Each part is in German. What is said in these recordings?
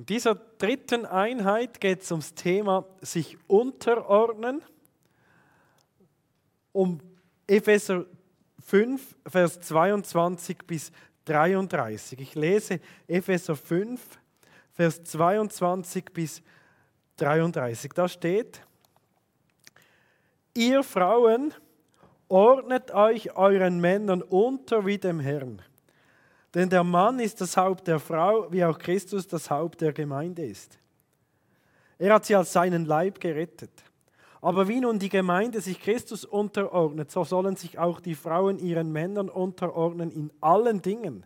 In dieser dritten Einheit geht es ums Thema sich unterordnen, um Epheser 5, Vers 22 bis 33. Ich lese Epheser 5, Vers 22 bis 33. Da steht, ihr Frauen ordnet euch euren Männern unter wie dem Herrn. Denn der Mann ist das Haupt der Frau, wie auch Christus das Haupt der Gemeinde ist. Er hat sie als seinen Leib gerettet. Aber wie nun die Gemeinde sich Christus unterordnet, so sollen sich auch die Frauen ihren Männern unterordnen in allen Dingen.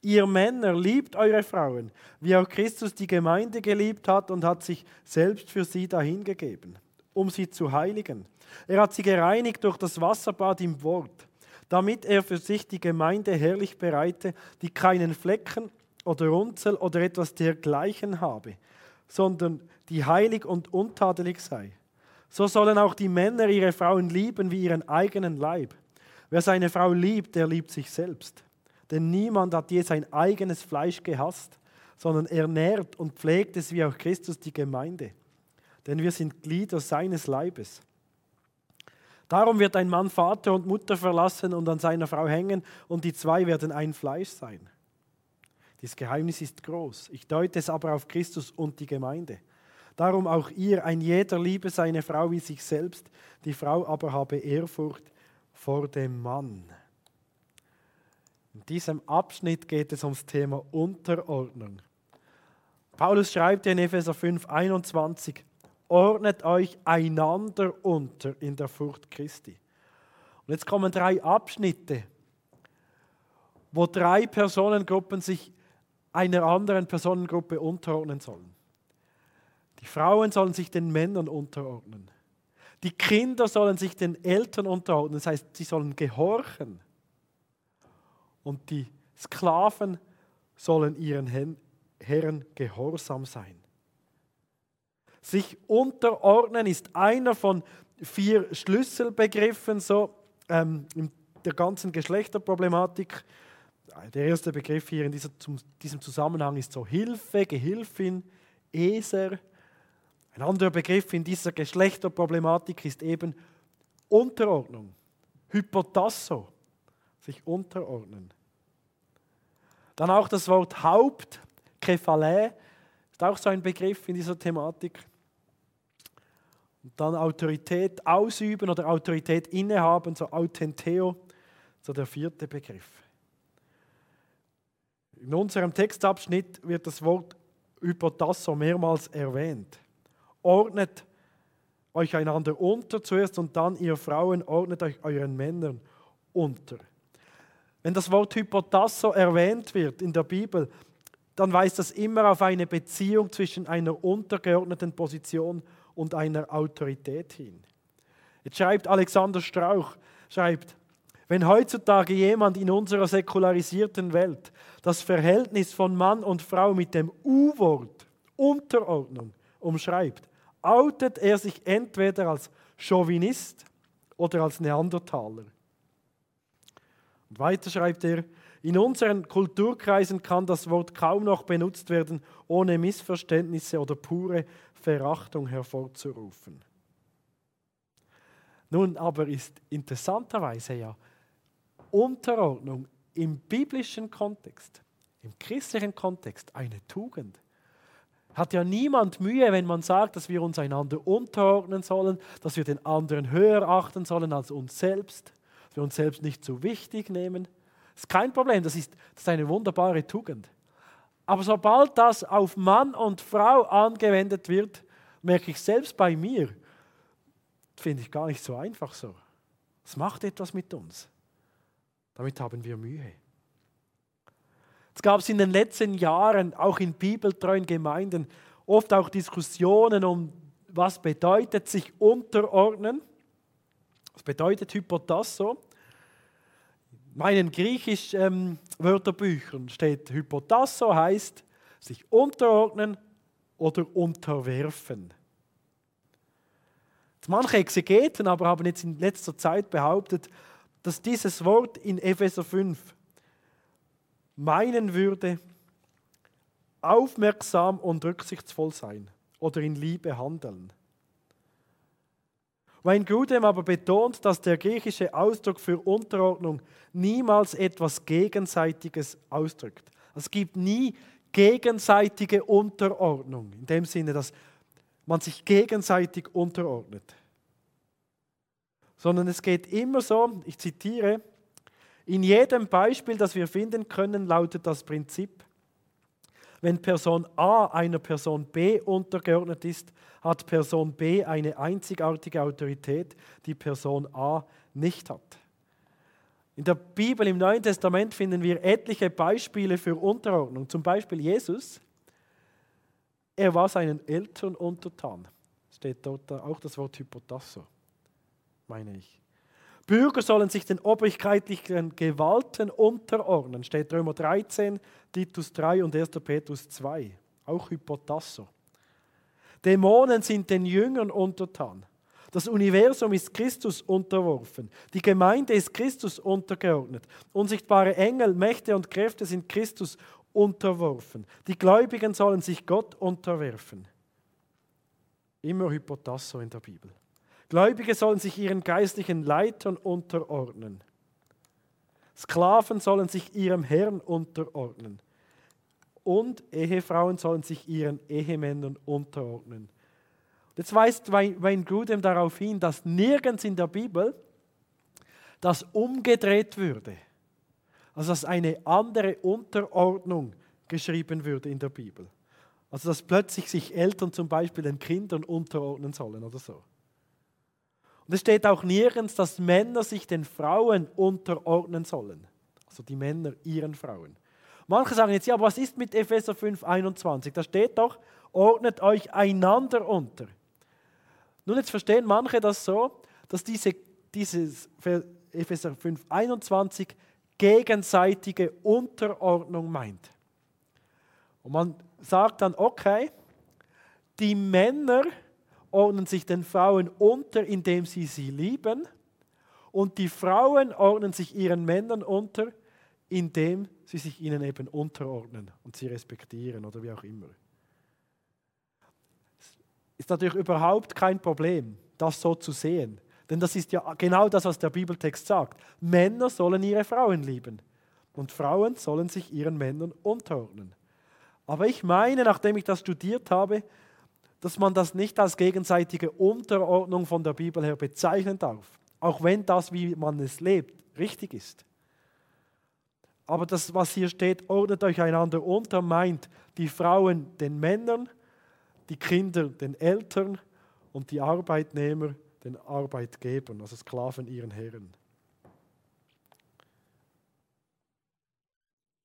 Ihr Männer liebt eure Frauen, wie auch Christus die Gemeinde geliebt hat und hat sich selbst für sie dahingegeben, um sie zu heiligen. Er hat sie gereinigt durch das Wasserbad im Wort, damit er für sich die Gemeinde herrlich bereite, die keinen Flecken oder Runzel oder etwas dergleichen habe, sondern die heilig und untadelig sei. So sollen auch die Männer ihre Frauen lieben wie ihren eigenen Leib. Wer seine Frau liebt, der liebt sich selbst. Denn niemand hat je sein eigenes Fleisch gehasst, sondern er nährt und pflegt es wie auch Christus die Gemeinde. Denn wir sind Glieder seines Leibes. Darum wird ein Mann Vater und Mutter verlassen und an seiner Frau hängen, und die zwei werden ein Fleisch sein. Dieses Geheimnis ist groß. Ich deute es aber auf Christus und die Gemeinde. Darum auch ihr, ein jeder liebe seine Frau wie sich selbst, die Frau aber habe Ehrfurcht vor dem Mann. In diesem Abschnitt geht es ums Thema Unterordnung. Paulus schreibt in Epheser 5, 21, ordnet euch einander unter in der Furcht Christi. Und jetzt kommen drei Abschnitte, wo drei Personengruppen sich einer anderen Personengruppe unterordnen sollen. Die Frauen sollen sich den Männern unterordnen. Die Kinder sollen sich den Eltern unterordnen, das heißt, sie sollen gehorchen. Und die Sklaven sollen ihren Herren gehorsam sein. Sich unterordnen ist einer von vier Schlüsselbegriffen so ähm, in der ganzen Geschlechterproblematik. Der erste Begriff hier in dieser, diesem Zusammenhang ist so Hilfe, Gehilfin, Eser, ein anderer Begriff in dieser Geschlechterproblematik ist eben Unterordnung, Hypotasso, sich unterordnen. Dann auch das Wort Haupt, Kephalä, ist auch so ein Begriff in dieser Thematik. Und dann Autorität ausüben oder Autorität innehaben, so Authenteo, so der vierte Begriff. In unserem Textabschnitt wird das Wort Hypotasso mehrmals erwähnt ordnet euch einander unter zuerst und dann ihr Frauen ordnet euch euren Männern unter. Wenn das Wort Hypotasso erwähnt wird in der Bibel, dann weist das immer auf eine Beziehung zwischen einer untergeordneten Position und einer Autorität hin. Jetzt schreibt Alexander Strauch, schreibt, wenn heutzutage jemand in unserer säkularisierten Welt das Verhältnis von Mann und Frau mit dem U-Wort Unterordnung umschreibt, outet er sich entweder als Chauvinist oder als Neandertaler. Und weiter schreibt er, in unseren Kulturkreisen kann das Wort kaum noch benutzt werden, ohne Missverständnisse oder pure Verachtung hervorzurufen. Nun aber ist interessanterweise ja Unterordnung im biblischen Kontext, im christlichen Kontext eine Tugend hat ja niemand Mühe, wenn man sagt, dass wir uns einander unterordnen sollen, dass wir den anderen höher achten sollen als uns selbst, dass wir uns selbst nicht zu wichtig nehmen. Das ist kein Problem, das ist, das ist eine wunderbare Tugend. Aber sobald das auf Mann und Frau angewendet wird, merke ich selbst bei mir, finde ich gar nicht so einfach so. Es macht etwas mit uns. Damit haben wir Mühe. Es gab in den letzten Jahren, auch in bibeltreuen Gemeinden, oft auch Diskussionen um, was bedeutet sich unterordnen. Was bedeutet Hypotasso? In meinen griechischen ähm, Wörterbüchern steht Hypotasso heißt sich unterordnen oder unterwerfen. Manche Exegeten aber haben jetzt in letzter Zeit behauptet, dass dieses Wort in Epheser 5 meinen würde, aufmerksam und rücksichtsvoll sein oder in Liebe handeln. Wayne Grudem aber betont, dass der griechische Ausdruck für Unterordnung niemals etwas Gegenseitiges ausdrückt. Es gibt nie gegenseitige Unterordnung, in dem Sinne, dass man sich gegenseitig unterordnet. Sondern es geht immer so, ich zitiere, in jedem Beispiel, das wir finden können, lautet das Prinzip, wenn Person A einer Person B untergeordnet ist, hat Person B eine einzigartige Autorität, die Person A nicht hat. In der Bibel im Neuen Testament finden wir etliche Beispiele für Unterordnung. Zum Beispiel Jesus. Er war seinen Eltern untertan. Steht dort auch das Wort Hypotasso, meine ich. Bürger sollen sich den obrigkeitlichen Gewalten unterordnen. Steht Römer 13, Titus 3 und 1. Petrus 2. Auch Hypotasso. Dämonen sind den Jüngern untertan. Das Universum ist Christus unterworfen. Die Gemeinde ist Christus untergeordnet. Unsichtbare Engel, Mächte und Kräfte sind Christus unterworfen. Die Gläubigen sollen sich Gott unterwerfen. Immer Hypotasso in der Bibel. Gläubige sollen sich ihren geistlichen Leitern unterordnen. Sklaven sollen sich ihrem Herrn unterordnen. Und Ehefrauen sollen sich ihren Ehemännern unterordnen. Jetzt weist Wayne Grudem darauf hin, dass nirgends in der Bibel das umgedreht würde. Also dass eine andere Unterordnung geschrieben würde in der Bibel. Also dass plötzlich sich Eltern zum Beispiel den Kindern unterordnen sollen oder so. Und es steht auch nirgends, dass Männer sich den Frauen unterordnen sollen. Also die Männer ihren Frauen. Manche sagen jetzt, ja, was ist mit Epheser 5, 21? Da steht doch, ordnet euch einander unter. Nun, jetzt verstehen manche das so, dass diese, dieses Epheser 5, 21 gegenseitige Unterordnung meint. Und man sagt dann, okay, die Männer ordnen sich den Frauen unter, indem sie sie lieben. Und die Frauen ordnen sich ihren Männern unter, indem sie sich ihnen eben unterordnen und sie respektieren oder wie auch immer. Ist natürlich überhaupt kein Problem, das so zu sehen. Denn das ist ja genau das, was der Bibeltext sagt. Männer sollen ihre Frauen lieben und Frauen sollen sich ihren Männern unterordnen. Aber ich meine, nachdem ich das studiert habe, dass man das nicht als gegenseitige Unterordnung von der Bibel her bezeichnen darf, auch wenn das, wie man es lebt, richtig ist. Aber das, was hier steht, ordnet euch einander unter, meint die Frauen den Männern, die Kinder den Eltern und die Arbeitnehmer den Arbeitgebern, also Sklaven ihren Herren.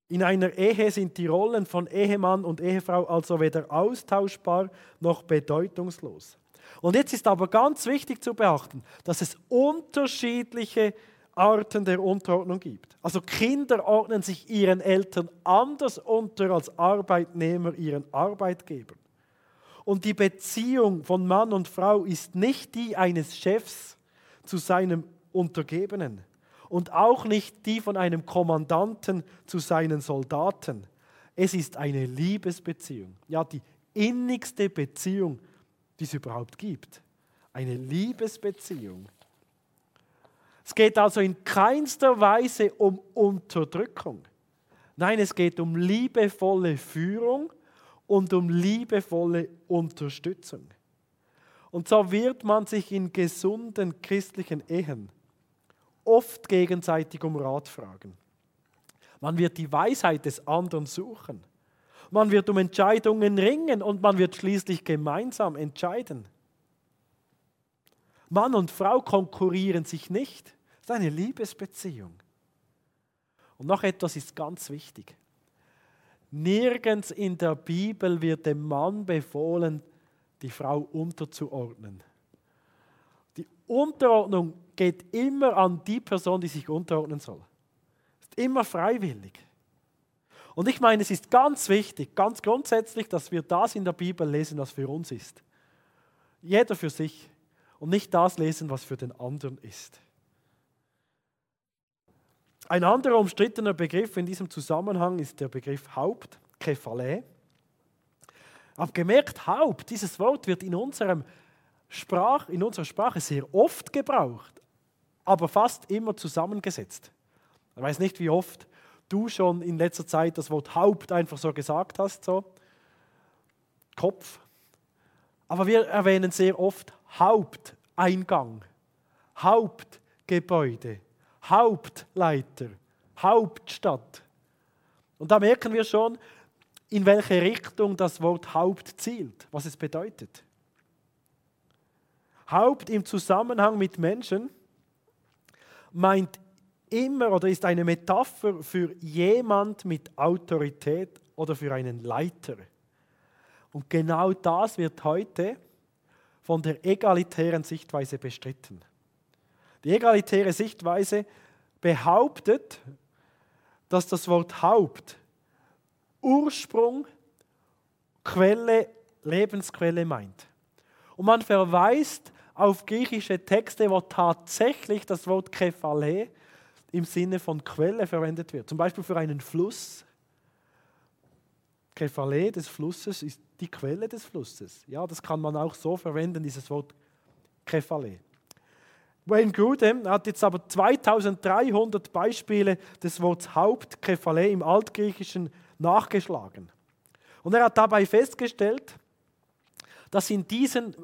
In einer Ehe sind die Rollen von Ehemann und Ehefrau also weder austauschbar noch bedeutungslos. Und jetzt ist aber ganz wichtig zu beachten, dass es unterschiedliche Arten der Unterordnung gibt. Also Kinder ordnen sich ihren Eltern anders unter als Arbeitnehmer ihren Arbeitgebern. Und die Beziehung von Mann und Frau ist nicht die eines Chefs zu seinem Untergebenen und auch nicht die von einem Kommandanten zu seinen Soldaten. Es ist eine Liebesbeziehung, ja die innigste Beziehung, die es überhaupt gibt. Eine Liebesbeziehung. Es geht also in keinster Weise um Unterdrückung. Nein, es geht um liebevolle Führung und um liebevolle Unterstützung. Und so wird man sich in gesunden christlichen Ehen oft gegenseitig um Rat fragen. Man wird die Weisheit des anderen suchen. Man wird um Entscheidungen ringen und man wird schließlich gemeinsam entscheiden. Mann und Frau konkurrieren sich nicht. Es ist eine Liebesbeziehung. Und noch etwas ist ganz wichtig. Nirgends in der Bibel wird dem Mann befohlen, die Frau unterzuordnen. Die Unterordnung geht immer an die Person, die sich unterordnen soll. Ist immer freiwillig. Und ich meine, es ist ganz wichtig, ganz grundsätzlich, dass wir das in der Bibel lesen, was für uns ist. Jeder für sich und nicht das lesen, was für den anderen ist. Ein anderer umstrittener Begriff in diesem Zusammenhang ist der Begriff Haupt, Kephale. Aber gemerkt, Haupt, dieses Wort wird in, unserem Sprach, in unserer Sprache sehr oft gebraucht, aber fast immer zusammengesetzt. Ich weiß nicht, wie oft du schon in letzter Zeit das Wort Haupt einfach so gesagt hast, so Kopf. Aber wir erwähnen sehr oft Haupteingang, Hauptgebäude, Hauptleiter, Hauptstadt. Und da merken wir schon, in welche Richtung das Wort Haupt zielt, was es bedeutet. Haupt im Zusammenhang mit Menschen meint immer oder ist eine Metapher für jemand mit Autorität oder für einen Leiter. Und genau das wird heute von der egalitären Sichtweise bestritten. Die egalitäre Sichtweise behauptet, dass das Wort Haupt Ursprung, Quelle, Lebensquelle meint. Und man verweist auf griechische Texte, wo tatsächlich das Wort Kephale im Sinne von Quelle verwendet wird. Zum Beispiel für einen Fluss. Kephale des Flusses ist die Quelle des Flusses. Ja, das kann man auch so verwenden, dieses Wort Kephale. Wayne Grudem hat jetzt aber 2300 Beispiele des Wortes Haupt, Kephale im Altgriechischen nachgeschlagen. Und er hat dabei festgestellt, dass in diesen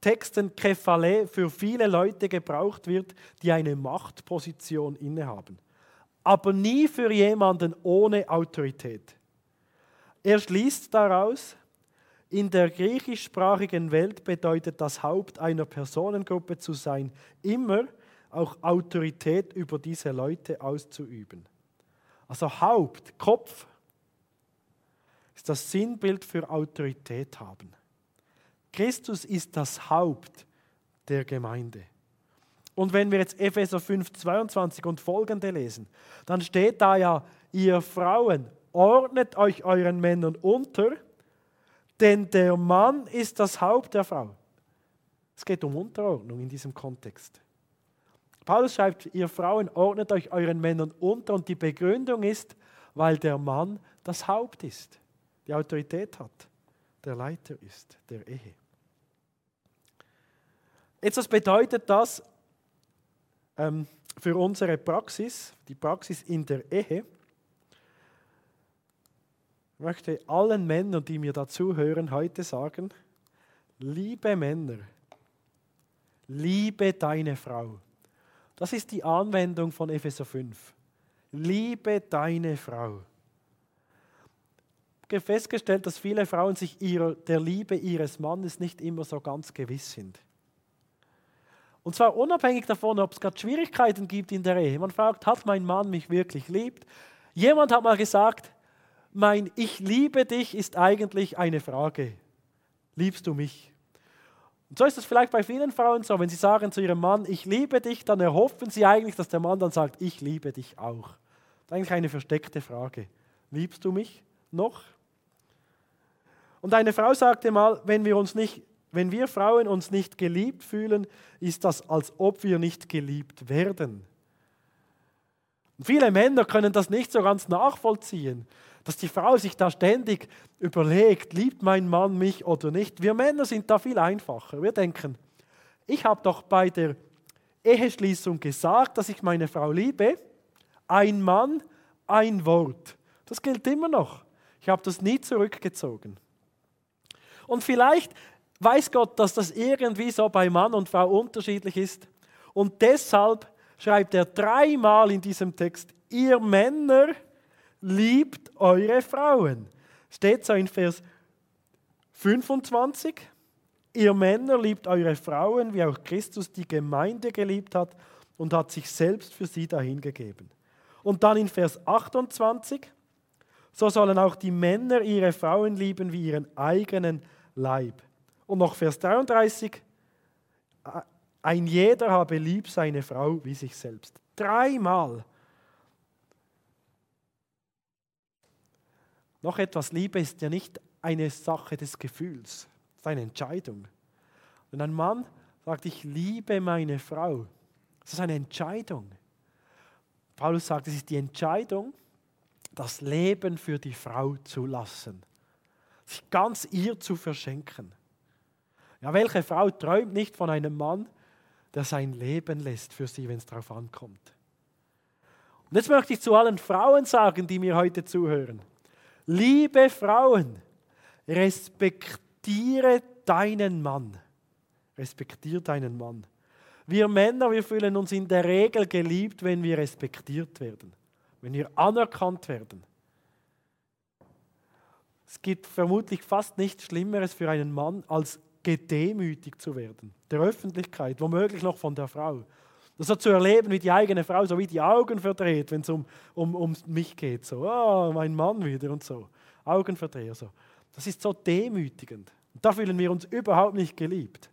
Texten Kephale für viele Leute gebraucht wird, die eine Machtposition innehaben. Aber nie für jemanden ohne Autorität. Er schließt daraus, in der griechischsprachigen Welt bedeutet das Haupt einer Personengruppe zu sein, immer auch Autorität über diese Leute auszuüben. Also Haupt, Kopf, ist das Sinnbild für Autorität haben. Christus ist das Haupt der Gemeinde. Und wenn wir jetzt Epheser 5, 22 und folgende lesen, dann steht da ja, ihr Frauen, ordnet euch euren Männern unter, denn der Mann ist das Haupt der Frau. Es geht um Unterordnung in diesem Kontext. Paulus schreibt, ihr Frauen, ordnet euch euren Männern unter und die Begründung ist, weil der Mann das Haupt ist, die Autorität hat, der Leiter ist der Ehe. Jetzt, was bedeutet das ähm, für unsere Praxis, die Praxis in der Ehe? Ich möchte allen Männern, die mir dazu hören, heute sagen, liebe Männer, liebe deine Frau. Das ist die Anwendung von Epheser 5. Liebe deine Frau. Festgestellt, dass viele Frauen sich ihrer, der Liebe ihres Mannes nicht immer so ganz gewiss sind. Und zwar unabhängig davon, ob es gerade Schwierigkeiten gibt in der Ehe. Man fragt, hat mein Mann mich wirklich liebt? Jemand hat mal gesagt, mein Ich liebe dich ist eigentlich eine Frage. Liebst du mich? Und so ist es vielleicht bei vielen Frauen so, wenn sie sagen zu ihrem Mann, ich liebe dich, dann erhoffen sie eigentlich, dass der Mann dann sagt, ich liebe dich auch. Das ist eigentlich eine versteckte Frage. Liebst du mich noch? Und eine Frau sagte mal, wenn wir uns nicht, wenn wir Frauen uns nicht geliebt fühlen, ist das, als ob wir nicht geliebt werden. Und viele Männer können das nicht so ganz nachvollziehen dass die Frau sich da ständig überlegt, liebt mein Mann mich oder nicht. Wir Männer sind da viel einfacher. Wir denken, ich habe doch bei der Eheschließung gesagt, dass ich meine Frau liebe. Ein Mann, ein Wort. Das gilt immer noch. Ich habe das nie zurückgezogen. Und vielleicht weiß Gott, dass das irgendwie so bei Mann und Frau unterschiedlich ist. Und deshalb schreibt er dreimal in diesem Text, ihr Männer, liebt eure Frauen. Steht so in Vers 25. Ihr Männer liebt eure Frauen, wie auch Christus die Gemeinde geliebt hat und hat sich selbst für sie dahingegeben. Und dann in Vers 28. So sollen auch die Männer ihre Frauen lieben wie ihren eigenen Leib. Und noch Vers 33. Ein jeder habe lieb seine Frau wie sich selbst. Dreimal Noch etwas, Liebe ist ja nicht eine Sache des Gefühls, es ist eine Entscheidung. Wenn ein Mann sagt, ich liebe meine Frau, das ist eine Entscheidung. Paulus sagt, es ist die Entscheidung, das Leben für die Frau zu lassen. Sich ganz ihr zu verschenken. Ja, welche Frau träumt nicht von einem Mann, der sein Leben lässt für sie, wenn es darauf ankommt? Und jetzt möchte ich zu allen Frauen sagen, die mir heute zuhören. Liebe Frauen, respektiere deinen Mann. Respektiere deinen Mann. Wir Männer, wir fühlen uns in der Regel geliebt, wenn wir respektiert werden, wenn wir anerkannt werden. Es gibt vermutlich fast nichts Schlimmeres für einen Mann, als gedemütigt zu werden. Der Öffentlichkeit, womöglich noch von der Frau. Das so zu erleben, wie die eigene Frau so wie die Augen verdreht, wenn es um, um, um mich geht. So, oh, mein Mann wieder und so. Augenverdreher so. Das ist so demütigend. Und da fühlen wir uns überhaupt nicht geliebt.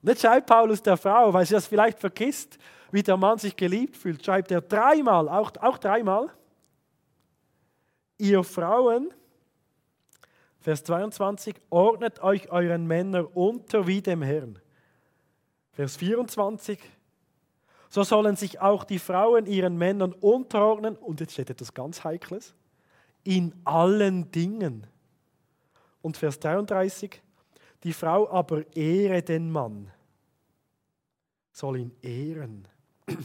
Und jetzt schreibt Paulus der Frau, weil sie das vielleicht vergisst, wie der Mann sich geliebt fühlt, schreibt er dreimal, auch, auch dreimal, ihr Frauen, Vers 22, ordnet euch euren Männern unter wie dem Herrn. Vers 24, so sollen sich auch die Frauen ihren Männern unterordnen, und jetzt steht etwas ganz Heikles, in allen Dingen. Und Vers 33, die Frau aber ehre den Mann, soll ihn ehren. Ich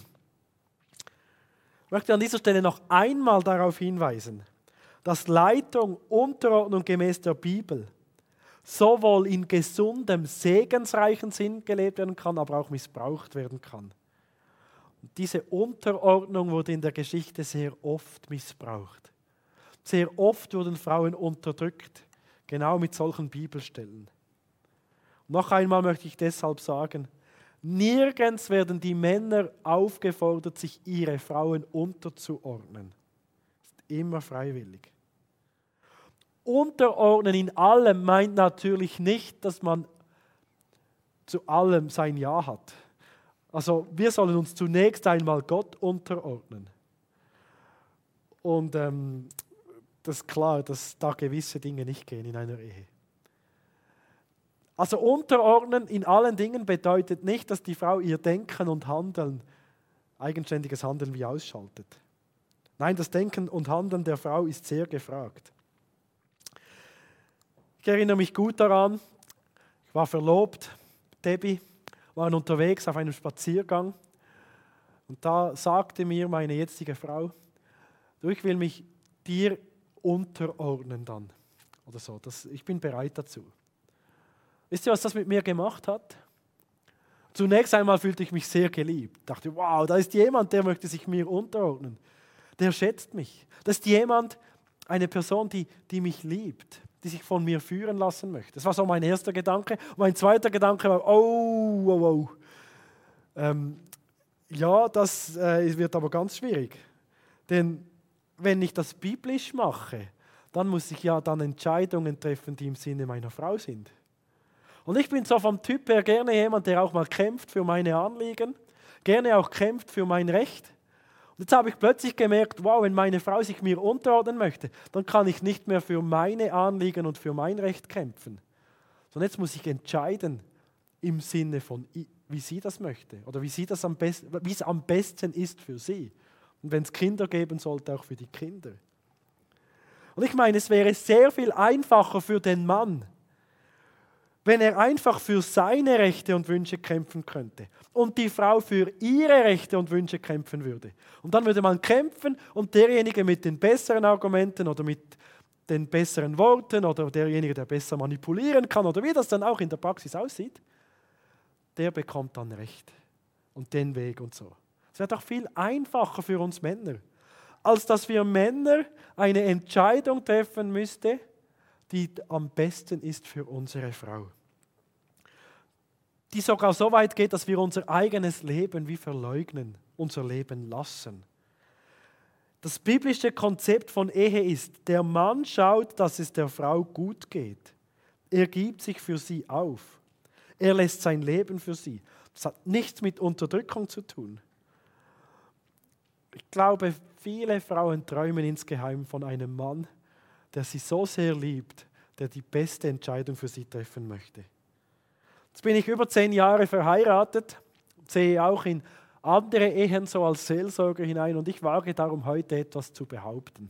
möchte an dieser Stelle noch einmal darauf hinweisen, dass Leitung, Unterordnung gemäß der Bibel sowohl in gesundem, segensreichen Sinn gelebt werden kann, aber auch missbraucht werden kann. Und diese Unterordnung wurde in der Geschichte sehr oft missbraucht. Sehr oft wurden Frauen unterdrückt, genau mit solchen Bibelstellen. Noch einmal möchte ich deshalb sagen, nirgends werden die Männer aufgefordert, sich ihre Frauen unterzuordnen. Das ist immer freiwillig. Unterordnen in allem meint natürlich nicht, dass man zu allem sein Ja hat. Also wir sollen uns zunächst einmal Gott unterordnen. Und ähm, das ist klar, dass da gewisse Dinge nicht gehen in einer Ehe. Also unterordnen in allen Dingen bedeutet nicht, dass die Frau ihr Denken und Handeln, eigenständiges Handeln wie ausschaltet. Nein, das Denken und Handeln der Frau ist sehr gefragt. Ich erinnere mich gut daran, ich war verlobt, Debbie, waren unterwegs auf einem Spaziergang und da sagte mir meine jetzige Frau, du, ich will mich dir unterordnen dann oder so, das, ich bin bereit dazu. Wisst ihr, was das mit mir gemacht hat? Zunächst einmal fühlte ich mich sehr geliebt. Dachte, wow, da ist jemand, der möchte sich mir unterordnen. Der schätzt mich. Das ist jemand, eine Person, die, die mich liebt, die sich von mir führen lassen möchte. Das war so mein erster Gedanke. Und mein zweiter Gedanke war, oh, oh, oh. Ähm, ja, das äh, wird aber ganz schwierig. Denn wenn ich das biblisch mache, dann muss ich ja dann Entscheidungen treffen, die im Sinne meiner Frau sind. Und ich bin so vom Typ her gerne jemand, der auch mal kämpft für meine Anliegen, gerne auch kämpft für mein Recht. Und jetzt habe ich plötzlich gemerkt, wow, wenn meine Frau sich mir unterordnen möchte, dann kann ich nicht mehr für meine Anliegen und für mein Recht kämpfen. Sondern jetzt muss ich entscheiden im Sinne von, wie sie das möchte oder wie, sie das am besten, wie es am besten ist für sie. Und wenn es Kinder geben sollte, auch für die Kinder. Und ich meine, es wäre sehr viel einfacher für den Mann, wenn er einfach für seine Rechte und Wünsche kämpfen könnte und die Frau für ihre Rechte und Wünsche kämpfen würde. Und dann würde man kämpfen und derjenige mit den besseren Argumenten oder mit den besseren Worten oder derjenige, der besser manipulieren kann oder wie das dann auch in der Praxis aussieht, der bekommt dann Recht und den Weg und so. Es wäre doch viel einfacher für uns Männer, als dass wir Männer eine Entscheidung treffen müssten, die am besten ist für unsere Frau. Die sogar so weit geht, dass wir unser eigenes Leben wie verleugnen, unser Leben lassen. Das biblische Konzept von Ehe ist, der Mann schaut, dass es der Frau gut geht. Er gibt sich für sie auf. Er lässt sein Leben für sie. Das hat nichts mit Unterdrückung zu tun. Ich glaube, viele Frauen träumen insgeheim von einem Mann, der sie so sehr liebt, der die beste Entscheidung für sie treffen möchte. Jetzt bin ich über zehn Jahre verheiratet, sehe auch in andere Ehen so als Seelsorger hinein und ich wage darum heute etwas zu behaupten.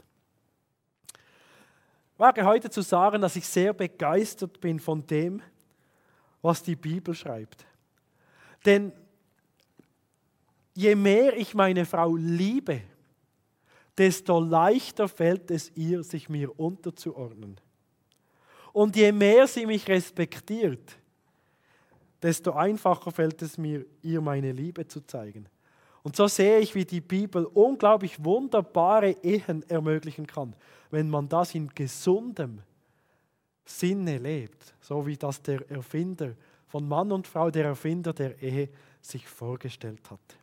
wage heute zu sagen, dass ich sehr begeistert bin von dem, was die Bibel schreibt. Denn je mehr ich meine Frau liebe, desto leichter fällt es ihr, sich mir unterzuordnen. Und je mehr sie mich respektiert, desto einfacher fällt es mir, ihr meine Liebe zu zeigen. Und so sehe ich, wie die Bibel unglaublich wunderbare Ehen ermöglichen kann, wenn man das in gesundem Sinne lebt, so wie das der Erfinder von Mann und Frau, der Erfinder der Ehe, sich vorgestellt hat.